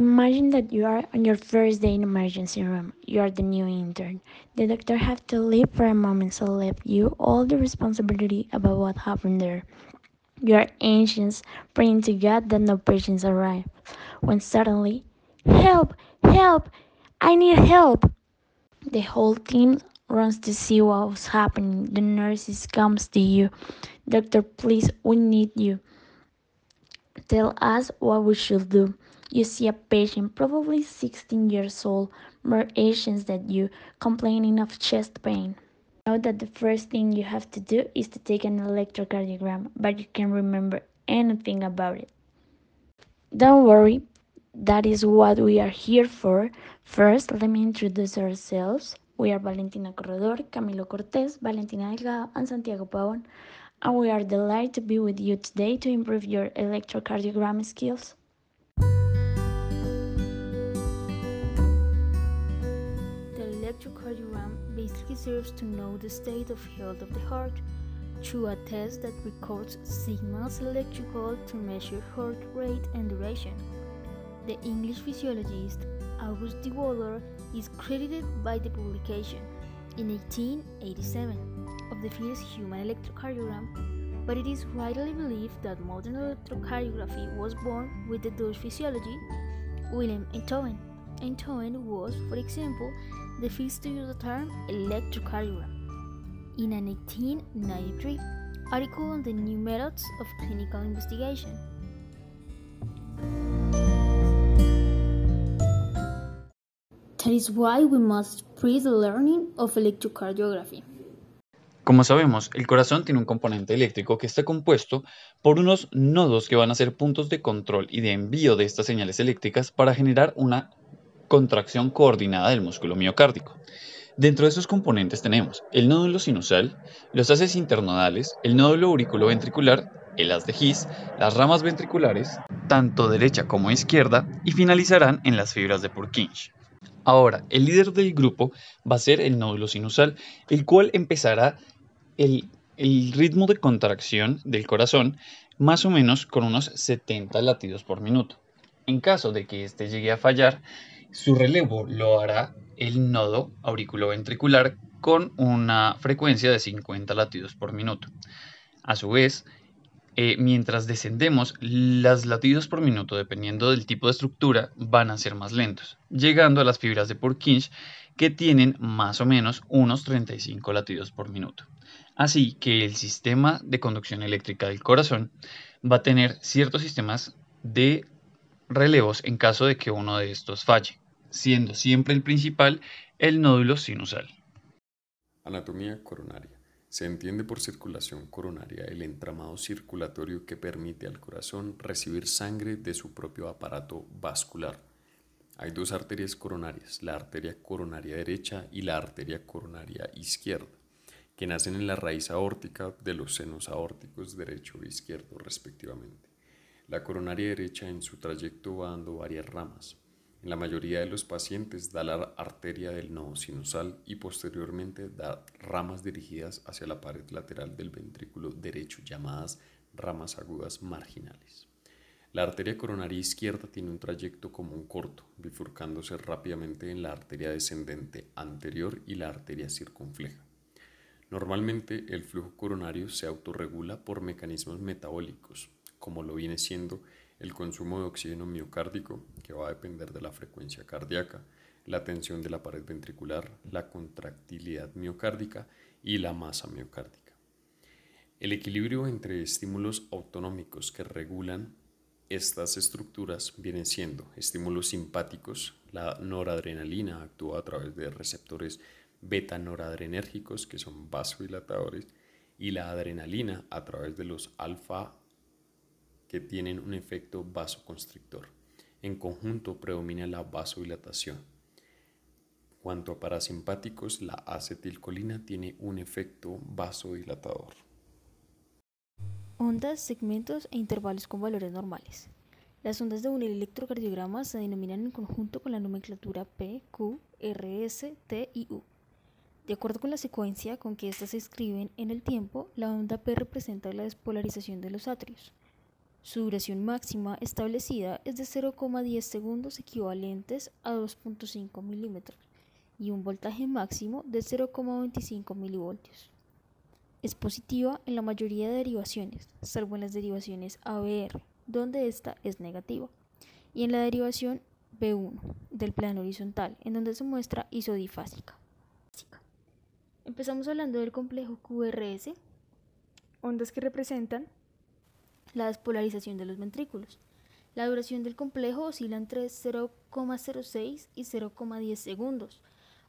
Imagine that you are on your first day in emergency room. You are the new intern. The doctor have to leave for a moment, so left you all the responsibility about what happened there. You are anxious, praying to God that no patients arrive. When suddenly, help, help, I need help. The whole team runs to see what's happening. The nurses comes to you. Doctor, please, we need you. Tell us what we should do. You see a patient, probably 16 years old, more anxious than you, complaining of chest pain. Know that the first thing you have to do is to take an electrocardiogram, but you can't remember anything about it. Don't worry, that is what we are here for. First, let me introduce ourselves. We are Valentina Corredor, Camilo Cortés, Valentina Delgado, and Santiago Pavon, and we are delighted to be with you today to improve your electrocardiogram skills. The electrocardiogram basically serves to know the state of health of the heart through a test that records signals electrical to measure heart rate and duration. The English physiologist August de Waller is credited by the publication in 1887 of the first human electrocardiogram, but it is widely believed that modern electrocardiography was born with the Dutch physiologist Willem Einthoven. Einthoven was, for example, the first to use the term electrocardiogram. In an 1893 article on the new methods of clinical investigation. That is why we must spread the learning of electrocardiography. Como sabemos, el corazón tiene un componente eléctrico que está compuesto por unos nodos que van a ser puntos de control y de envío de estas señales eléctricas para generar una contracción coordinada del músculo miocárdico. Dentro de esos componentes tenemos el nódulo sinusal, los haces internodales, el nódulo auriculoventricular, el haz de His, las ramas ventriculares, tanto derecha como izquierda, y finalizarán en las fibras de Purkinje. Ahora, el líder del grupo va a ser el nódulo sinusal, el cual empezará el, ritmo de contracción del corazón más o menos con unos 70 latidos por minuto. En caso de que éste llegue a fallar, su relevo lo hará el nodo auriculoventricular con una frecuencia de 50 latidos por minuto. A su vez, eh, mientras descendemos, los latidos por minuto, dependiendo del tipo de estructura, van a ser más lentos, llegando a las fibras de Purkinje que tienen más o menos unos 35 latidos por minuto. Así que el sistema de conducción eléctrica del corazón va a tener ciertos sistemas de relevos en caso de que uno de estos falle, siendo siempre el principal el nódulo sinusal. Anatomía coronaria. Se entiende por circulación coronaria el entramado circulatorio que permite al corazón recibir sangre de su propio aparato vascular. Hay dos arterias coronarias, la arteria coronaria derecha y la arteria coronaria izquierda, que nacen en la raíz aórtica de los senos aórticos derecho e izquierdo respectivamente. La coronaria derecha en su trayecto va dando varias ramas. En la mayoría de los pacientes da la arteria del nodo sinusal y posteriormente da ramas dirigidas hacia la pared lateral del ventrículo derecho llamadas ramas agudas marginales. La arteria coronaria izquierda tiene un trayecto común corto, bifurcándose rápidamente en la arteria descendente anterior y la arteria circunfleja. Normalmente el flujo coronario se autorregula por mecanismos metabólicos, como lo viene siendo el consumo de oxígeno miocárdico, que va a depender de la frecuencia cardíaca, la tensión de la pared ventricular, la contractilidad miocárdica y la masa miocárdica. El equilibrio entre estímulos autonómicos que regulan estas estructuras vienen siendo estímulos simpáticos, la noradrenalina actúa a través de receptores beta-noradrenérgicos que son vasodilatadores y la adrenalina a través de los alfa que tienen un efecto vasoconstrictor. En conjunto predomina la vasodilatación. Cuanto a parasimpáticos, la acetilcolina tiene un efecto vasodilatador. Ondas, segmentos e intervalos con valores normales. Las ondas de un electrocardiograma se denominan en conjunto con la nomenclatura P, Q, R, S, T y U. De acuerdo con la secuencia con que éstas se escriben en el tiempo, la onda P representa la despolarización de los atrios. Su duración máxima establecida es de 0,10 segundos equivalentes a 2.5 milímetros y un voltaje máximo de 0,25 milivoltios. Es positiva en la mayoría de derivaciones, salvo en las derivaciones ABR, donde esta es negativa, y en la derivación B1 del plano horizontal, en donde se muestra isodifásica. Empezamos hablando del complejo QRS, ondas que representan la despolarización de los ventrículos. La duración del complejo oscila entre 0,06 y 0,10 segundos.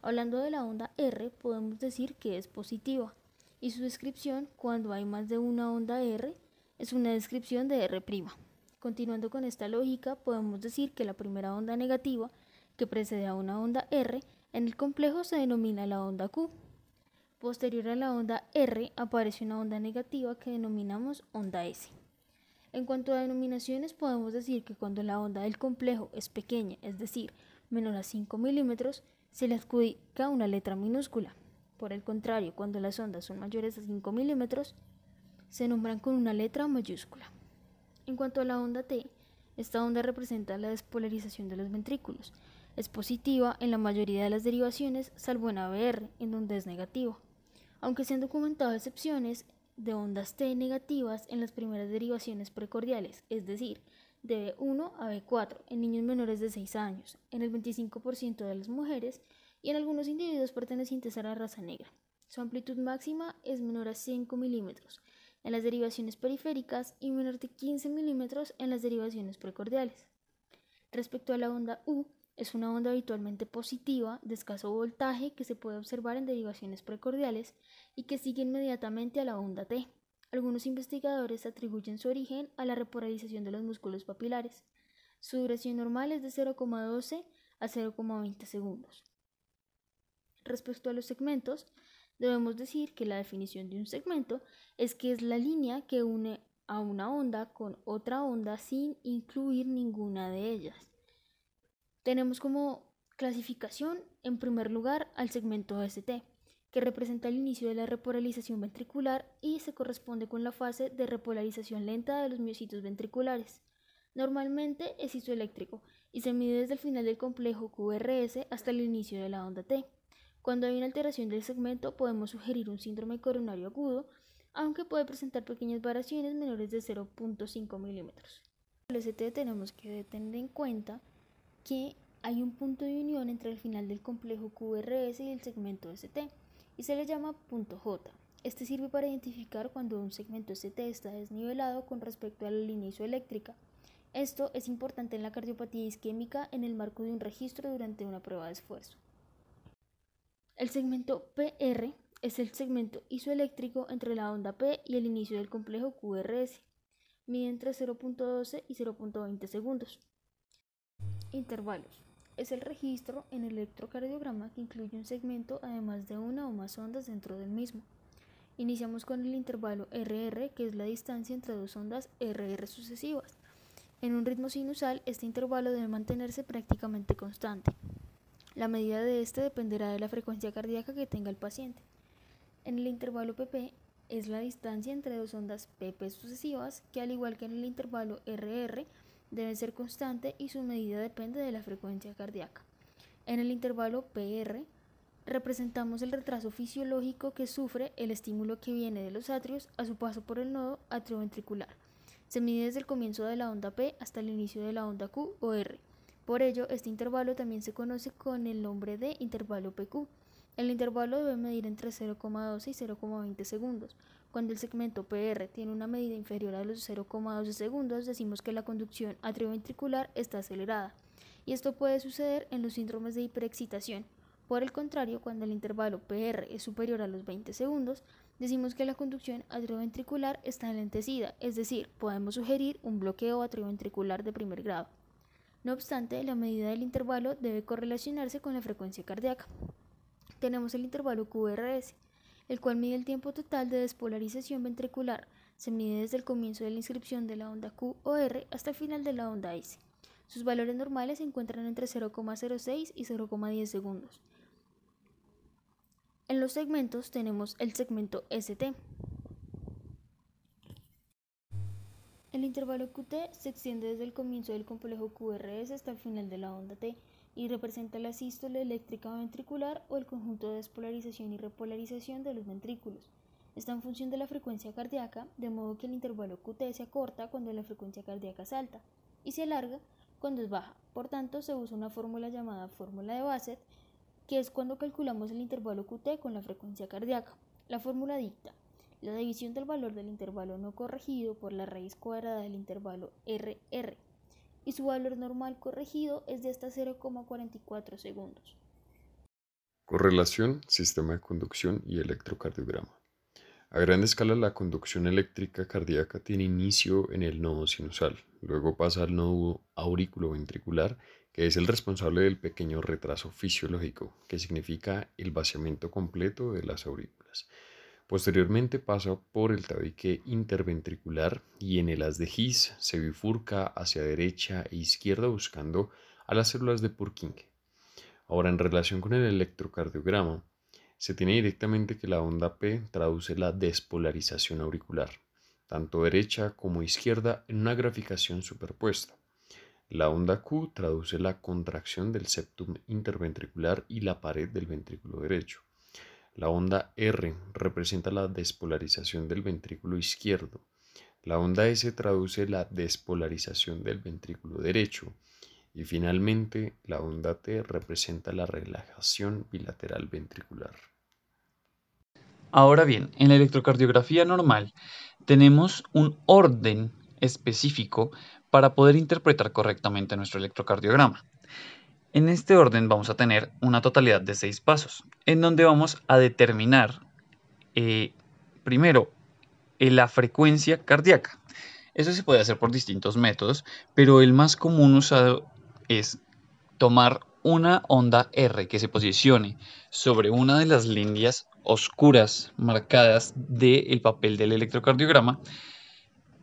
Hablando de la onda R, podemos decir que es positiva, y su descripción, cuando hay más de una onda R, es una descripción de R'. Continuando con esta lógica, podemos decir que la primera onda negativa, que precede a una onda R, en el complejo se denomina la onda Q. Posterior a la onda R aparece una onda negativa que denominamos onda S. En cuanto a denominaciones, podemos decir que cuando la onda del complejo es pequeña, es decir, menor a 5 milímetros, se le adjudica una letra minúscula. Por el contrario, cuando las ondas son mayores a 5 milímetros, se nombran con una letra mayúscula. En cuanto a la onda T, esta onda representa la despolarización de los ventrículos. Es positiva en la mayoría de las derivaciones, salvo en ABR, en donde es negativa. Aunque se han documentado excepciones, de ondas T negativas en las primeras derivaciones precordiales, es decir, de B1 a B4 en niños menores de 6 años, en el 25% de las mujeres y en algunos individuos pertenecientes a la raza negra. Su amplitud máxima es menor a 5 milímetros en las derivaciones periféricas y menor de 15 milímetros en las derivaciones precordiales. Respecto a la onda U, es una onda habitualmente positiva de escaso voltaje que se puede observar en derivaciones precordiales y que sigue inmediatamente a la onda T. Algunos investigadores atribuyen su origen a la repolarización de los músculos papilares. Su duración normal es de 0,12 a 0,20 segundos. Respecto a los segmentos, debemos decir que la definición de un segmento es que es la línea que une a una onda con otra onda sin incluir ninguna de ellas. Tenemos como clasificación, en primer lugar, al segmento ST, que representa el inicio de la repolarización ventricular y se corresponde con la fase de repolarización lenta de los miocitos ventriculares. Normalmente es isoeléctrico y se mide desde el final del complejo QRS hasta el inicio de la onda T. Cuando hay una alteración del segmento podemos sugerir un síndrome coronario agudo, aunque puede presentar pequeñas variaciones menores de 0.5 milímetros. El ST tenemos que tener en cuenta que hay un punto de unión entre el final del complejo QRS y el segmento ST y se le llama punto J. Este sirve para identificar cuando un segmento ST está desnivelado con respecto a la línea isoeléctrica. Esto es importante en la cardiopatía isquémica en el marco de un registro durante una prueba de esfuerzo. El segmento PR es el segmento isoeléctrico entre la onda P y el inicio del complejo QRS. Mide entre 0.12 y 0.20 segundos. Intervalos. Es el registro en el electrocardiograma que incluye un segmento además de una o más ondas dentro del mismo. Iniciamos con el intervalo RR, que es la distancia entre dos ondas RR sucesivas. En un ritmo sinusal, este intervalo debe mantenerse prácticamente constante. La medida de este dependerá de la frecuencia cardíaca que tenga el paciente. En el intervalo PP es la distancia entre dos ondas PP sucesivas, que al igual que en el intervalo RR, debe ser constante y su medida depende de la frecuencia cardíaca. En el intervalo PR representamos el retraso fisiológico que sufre el estímulo que viene de los atrios a su paso por el nodo atrioventricular. Se mide desde el comienzo de la onda P hasta el inicio de la onda Q o R. Por ello, este intervalo también se conoce con el nombre de intervalo PQ. El intervalo debe medir entre 0,12 y 0,20 segundos. Cuando el segmento PR tiene una medida inferior a los 0,12 segundos, decimos que la conducción atrioventricular está acelerada, y esto puede suceder en los síndromes de hiperexcitación. Por el contrario, cuando el intervalo PR es superior a los 20 segundos, decimos que la conducción atrioventricular está enlentecida, es decir, podemos sugerir un bloqueo atrioventricular de primer grado. No obstante, la medida del intervalo debe correlacionarse con la frecuencia cardíaca. Tenemos el intervalo QRS, el cual mide el tiempo total de despolarización ventricular. Se mide desde el comienzo de la inscripción de la onda Q hasta el final de la onda S. Sus valores normales se encuentran entre 0,06 y 0,10 segundos. En los segmentos tenemos el segmento ST. El intervalo QT se extiende desde el comienzo del complejo QRS hasta el final de la onda T y representa la sístole eléctrica ventricular o el conjunto de despolarización y repolarización de los ventrículos. Está en función de la frecuencia cardíaca, de modo que el intervalo QT se acorta cuando la frecuencia cardíaca es alta y se alarga cuando es baja. Por tanto, se usa una fórmula llamada fórmula de Bassett, que es cuando calculamos el intervalo QT con la frecuencia cardíaca. La fórmula dicta la división del valor del intervalo no corregido por la raíz cuadrada del intervalo RR y su valor normal corregido es de hasta 0,44 segundos. Correlación, sistema de conducción y electrocardiograma. A gran escala la conducción eléctrica cardíaca tiene inicio en el nodo sinusal, luego pasa al nodo ventricular, que es el responsable del pequeño retraso fisiológico, que significa el vaciamiento completo de las aurículas. Posteriormente pasa por el tabique interventricular y en el haz de His se bifurca hacia derecha e izquierda buscando a las células de Purkinje. Ahora, en relación con el electrocardiograma, se tiene directamente que la onda P traduce la despolarización auricular, tanto derecha como izquierda, en una graficación superpuesta. La onda Q traduce la contracción del septum interventricular y la pared del ventrículo derecho. La onda R representa la despolarización del ventrículo izquierdo. La onda S traduce la despolarización del ventrículo derecho y finalmente, la onda T representa la relajación bilateral ventricular. Ahora bien, en la electrocardiografía normal tenemos un orden específico para poder interpretar correctamente nuestro electrocardiograma. En este orden vamos a tener una totalidad de seis pasos, en donde vamos a determinar eh, primero la frecuencia cardíaca. Eso se puede hacer por distintos métodos, pero el más común usado es tomar una onda R que se posicione sobre una de las líneas oscuras marcadas del papel del electrocardiograma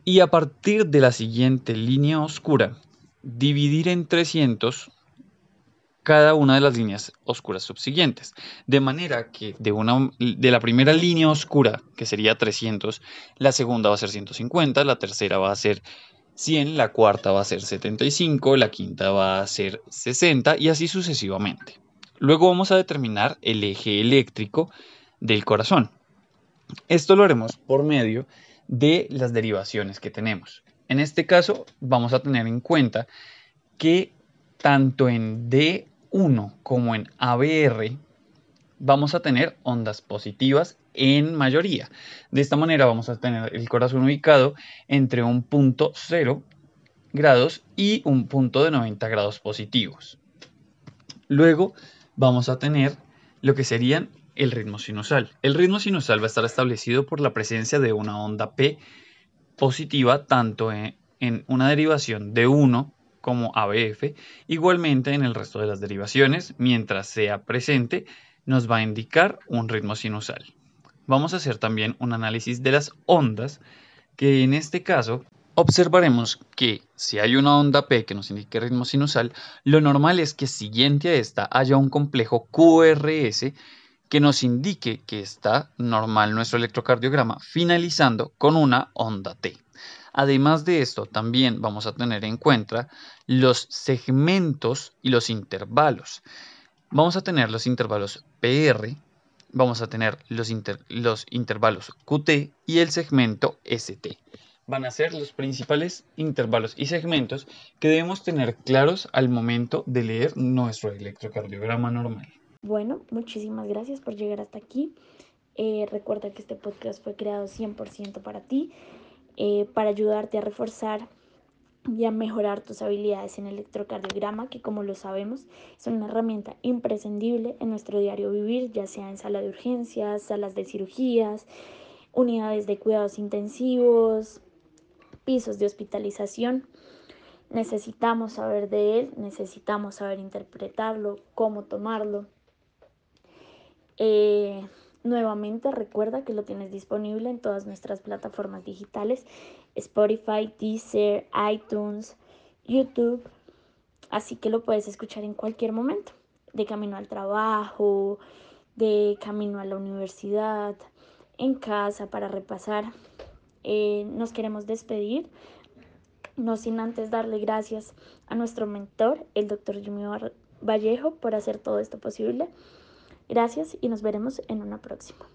y a partir de la siguiente línea oscura dividir en 300 cada una de las líneas oscuras subsiguientes. De manera que de, una, de la primera línea oscura, que sería 300, la segunda va a ser 150, la tercera va a ser 100, la cuarta va a ser 75, la quinta va a ser 60 y así sucesivamente. Luego vamos a determinar el eje eléctrico del corazón. Esto lo haremos por medio de las derivaciones que tenemos. En este caso vamos a tener en cuenta que tanto en D1 como en ABR vamos a tener ondas positivas en mayoría. De esta manera vamos a tener el corazón ubicado entre un punto 0 grados y un punto de 90 grados positivos. Luego vamos a tener lo que serían el ritmo sinusal. El ritmo sinusal va a estar establecido por la presencia de una onda P positiva tanto en, una derivación de 1 como ABF, igualmente en el resto de las derivaciones, mientras sea presente, nos va a indicar un ritmo sinusal. Vamos a hacer también un análisis de las ondas, que en este caso observaremos que si hay una onda P que nos indique ritmo sinusal, lo normal es que siguiente a esta haya un complejo QRS que nos indique que está normal nuestro electrocardiograma, finalizando con una onda T. Además de esto, también vamos a tener en cuenta los segmentos y los intervalos. Vamos a tener los intervalos PR, vamos a tener los, los intervalos QT y el segmento ST. Van a ser los principales intervalos y segmentos que debemos tener claros al momento de leer nuestro electrocardiograma normal. Bueno, muchísimas gracias por llegar hasta aquí. Eh, recuerda que este podcast fue creado 100% para ti, eh, para ayudarte a reforzar y a mejorar tus habilidades en electrocardiograma, que como lo sabemos es una herramienta imprescindible en nuestro diario vivir, ya sea en sala de urgencias, salas de cirugías, unidades de cuidados intensivos, pisos de hospitalización. Necesitamos saber de él, necesitamos saber interpretarlo, cómo tomarlo. Eh, nuevamente recuerda que lo tienes disponible en todas nuestras plataformas digitales, Spotify, Deezer, iTunes, YouTube, así que lo puedes escuchar en cualquier momento, de camino al trabajo, de camino a la universidad, en casa para repasar. Eh, nos queremos despedir no sin antes darle gracias a nuestro mentor, el doctor Jimmy Vallejo, por hacer todo esto posible. Gracias y nos veremos en una próxima.